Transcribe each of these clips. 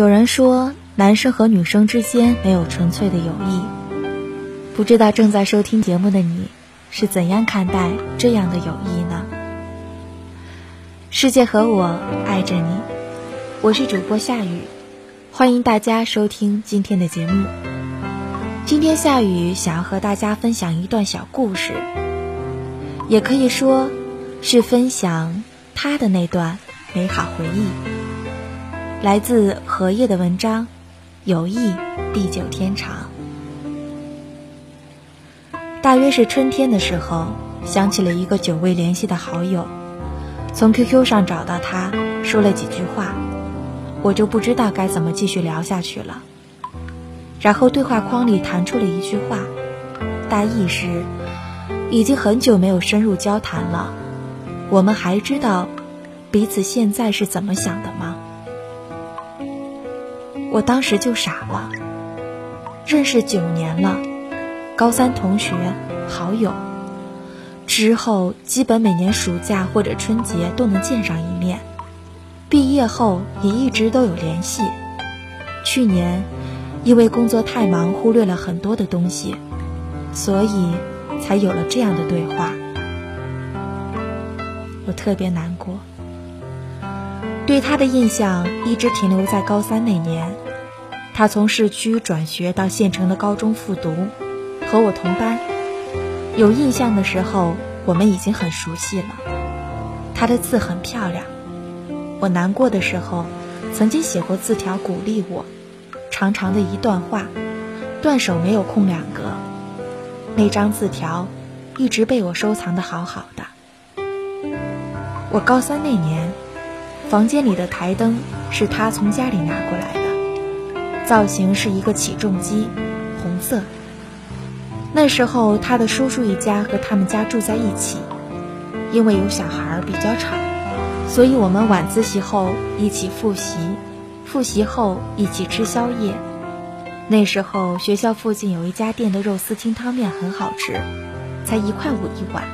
有人说，男生和女生之间没有纯粹的友谊。不知道正在收听节目的你，是怎样看待这样的友谊呢？世界和我爱着你，我是主播夏雨，欢迎大家收听今天的节目。今天夏雨想要和大家分享一段小故事，也可以说是分享他的那段美好回忆。来自荷叶的文章，《友谊地久天长》。大约是春天的时候，想起了一个久未联系的好友，从 QQ 上找到他，说了几句话，我就不知道该怎么继续聊下去了。然后对话框里弹出了一句话，大意是：已经很久没有深入交谈了，我们还知道彼此现在是怎么想的吗？我当时就傻了。认识九年了，高三同学、好友，之后基本每年暑假或者春节都能见上一面，毕业后也一直都有联系。去年因为工作太忙，忽略了很多的东西，所以才有了这样的对话。我特别难过。对他的印象一直停留在高三那年，他从市区转学到县城的高中复读，和我同班。有印象的时候，我们已经很熟悉了。他的字很漂亮，我难过的时候，曾经写过字条鼓励我，长长的一段话，断手没有空两格。那张字条一直被我收藏的好好的。我高三那年。房间里的台灯是他从家里拿过来，造型是一个起重机，红色。那时候他的叔叔一家和他们家住在一起，因为有小孩比较吵，所以我们晚自习后一起复习，复习后一起吃宵夜。那时候学校附近有一家店的肉丝清汤面很好吃，才一块五一碗。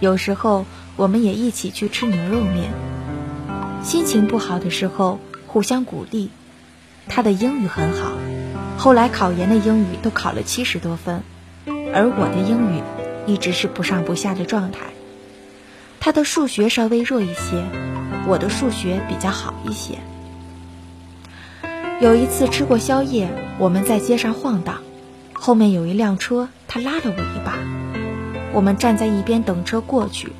有时候我们也一起去吃牛肉面。心情不好的时候互相鼓励，他的英语很好，后来考研的英语都考了七十多分，而我的英语一直是不上不下的状态。他的数学稍微弱一些，我的数学比较好一些。有一次吃过宵夜，我们在街上晃荡，后面有一辆车，他拉了我一把，我们站在一边等车过去，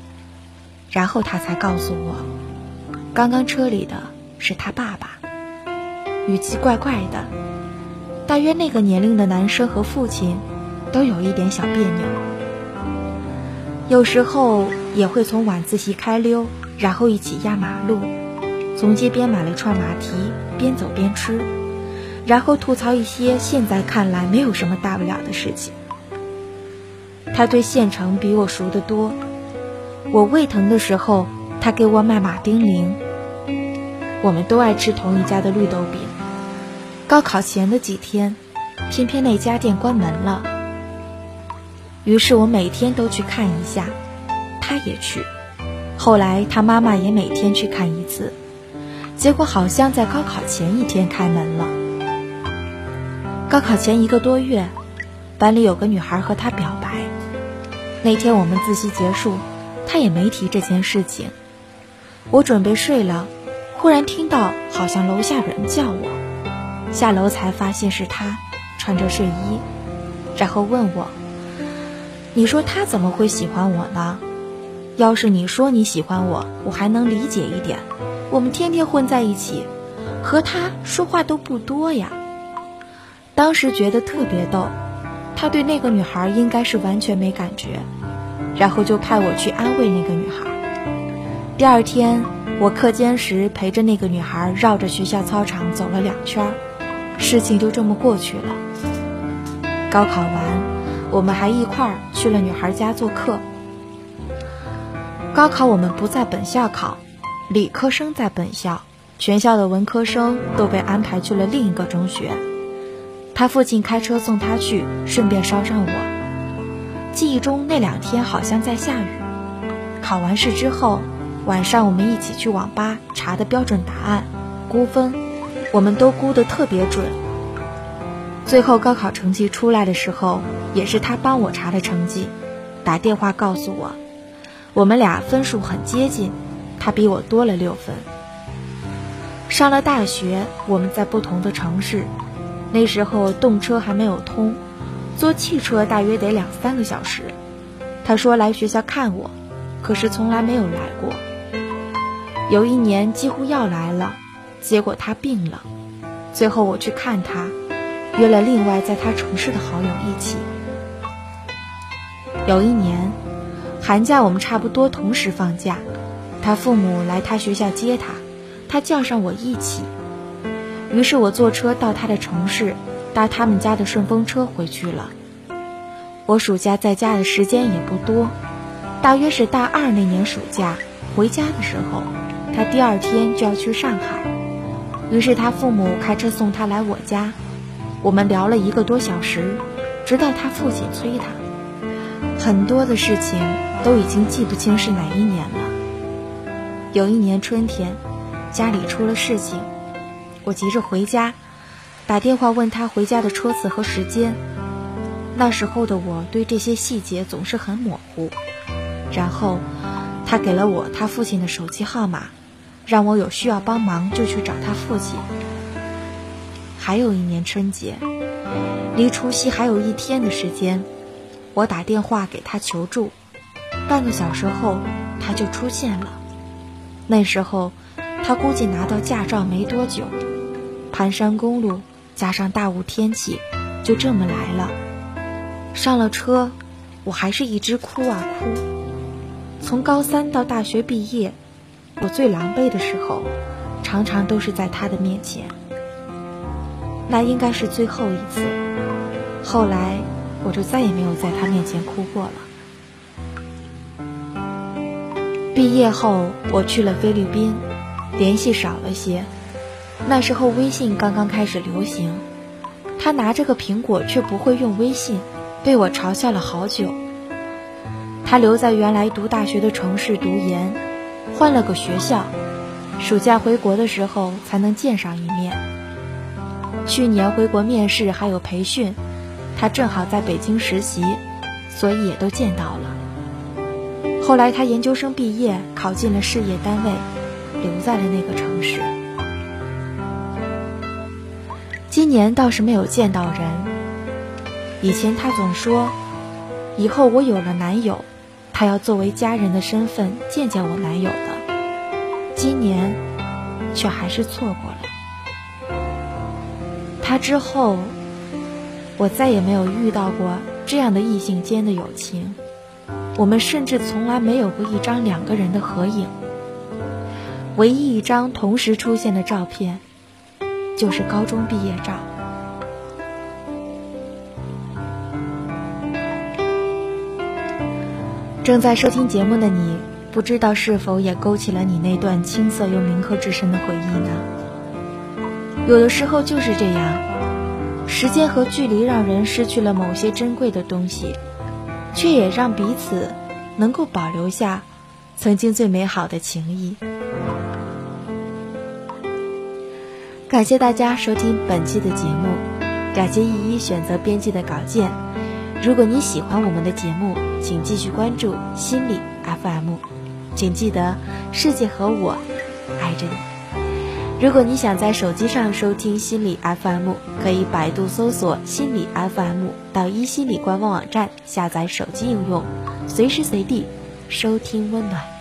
然后他才告诉我。刚刚车里的是他爸爸，语气怪怪的，大约那个年龄的男生和父亲都有一点小别扭。有时候也会从晚自习开溜，然后一起压马路，从街边买了串马蹄，边走边吃，然后吐槽一些现在看来没有什么大不了的事情。他对县城比我熟得多，我胃疼的时候，他给我买马丁啉。我们都爱吃同一家的绿豆饼。高考前的几天，偏偏那家店关门了，于是我每天都去看一下，他也去。后来他妈妈也每天去看一次，结果好像在高考前一天开门了。高考前一个多月，班里有个女孩和他表白。那天我们自习结束，他也没提这件事情。我准备睡了。忽然听到好像楼下有人叫我，下楼才发现是他，穿着睡衣，然后问我：“你说他怎么会喜欢我呢？要是你说你喜欢我，我还能理解一点。我们天天混在一起，和他说话都不多呀。”当时觉得特别逗，他对那个女孩应该是完全没感觉，然后就派我去安慰那个女孩。第二天。我课间时陪着那个女孩绕着学校操场走了两圈，事情就这么过去了。高考完，我们还一块儿去了女孩家做客。高考我们不在本校考，理科生在本校，全校的文科生都被安排去了另一个中学。他父亲开车送他去，顺便捎上我。记忆中那两天好像在下雨。考完试之后。晚上我们一起去网吧查的标准答案，估分，我们都估得特别准。最后高考成绩出来的时候，也是他帮我查的成绩，打电话告诉我，我们俩分数很接近，他比我多了六分。上了大学，我们在不同的城市，那时候动车还没有通，坐汽车大约得两三个小时。他说来学校看我，可是从来没有来过。有一年几乎要来了，结果他病了，最后我去看他。约了另外在他城市的好友一起。有一年，寒假我们差不多同时放假，他父母来他学校接他，他叫上我一起。于是我坐车到他的城市，搭他们家的顺风车回去了。我暑假在家的时间也不多，大约是大二那年暑假回家的时候，他第二天就要去上海，于是他父母开车送他来我家。我们聊了一个多小时，直到他父亲催他。很多的事情都已经记不清是哪一年了。有一年春天，家里出了事情，我急着回家，打电话问他回家的车次和时间。那时候的我对这些细节总是很模糊。然后，他给了我他父亲的手机号码，让我有需要帮忙就去找他父亲。还有一年春节，离除夕还有一天的时间，我打电话给他求助，半个小时后他就出现了。那时候他估计拿到驾照没多久，盘山公路加上大雾天气，就这么来了。上了车，我还是一直哭啊哭。从高三到大学毕业，我最狼狈的时候，常常都是在他的面前。那应该是最后一次。后来，我就再也没有在他面前哭过了。毕业后，我去了菲律宾，联系少了些。那时候微信刚刚开始流行，他拿着个苹果却不会用微信，被我嘲笑了好久。他留在原来读大学的城市读研，换了个学校，暑假回国的时候才能见上一面。去年回国面试还有培训，他正好在北京实习，所以也都见到了。后来他研究生毕业，考进了事业单位，留在了那个城市。今年倒是没有见到人。以前他总说，以后我有了男友，他要作为家人的身份见见我男友的。今年，却还是错过了。他之后，我再也没有遇到过这样的异性间的友情。我们甚至从来没有过一张两个人的合影。唯一一张同时出现的照片，就是高中毕业照。正在收听节目的你，不知道是否也勾起了你那段青涩又铭刻至深的回忆呢？有的时候就是这样，时间和距离让人失去了某些珍贵的东西，却也让彼此能够保留下曾经最美好的情谊。感谢大家收听本期的节目，感谢依依选择编辑的稿件。如果你喜欢我们的节目，请继续关注心理 FM，请记得世界和我爱着你。如果你想在手机上收听心理 FM，可以百度搜索心理 FM，到一心理官方网站下载手机应用，随时随地收听温暖。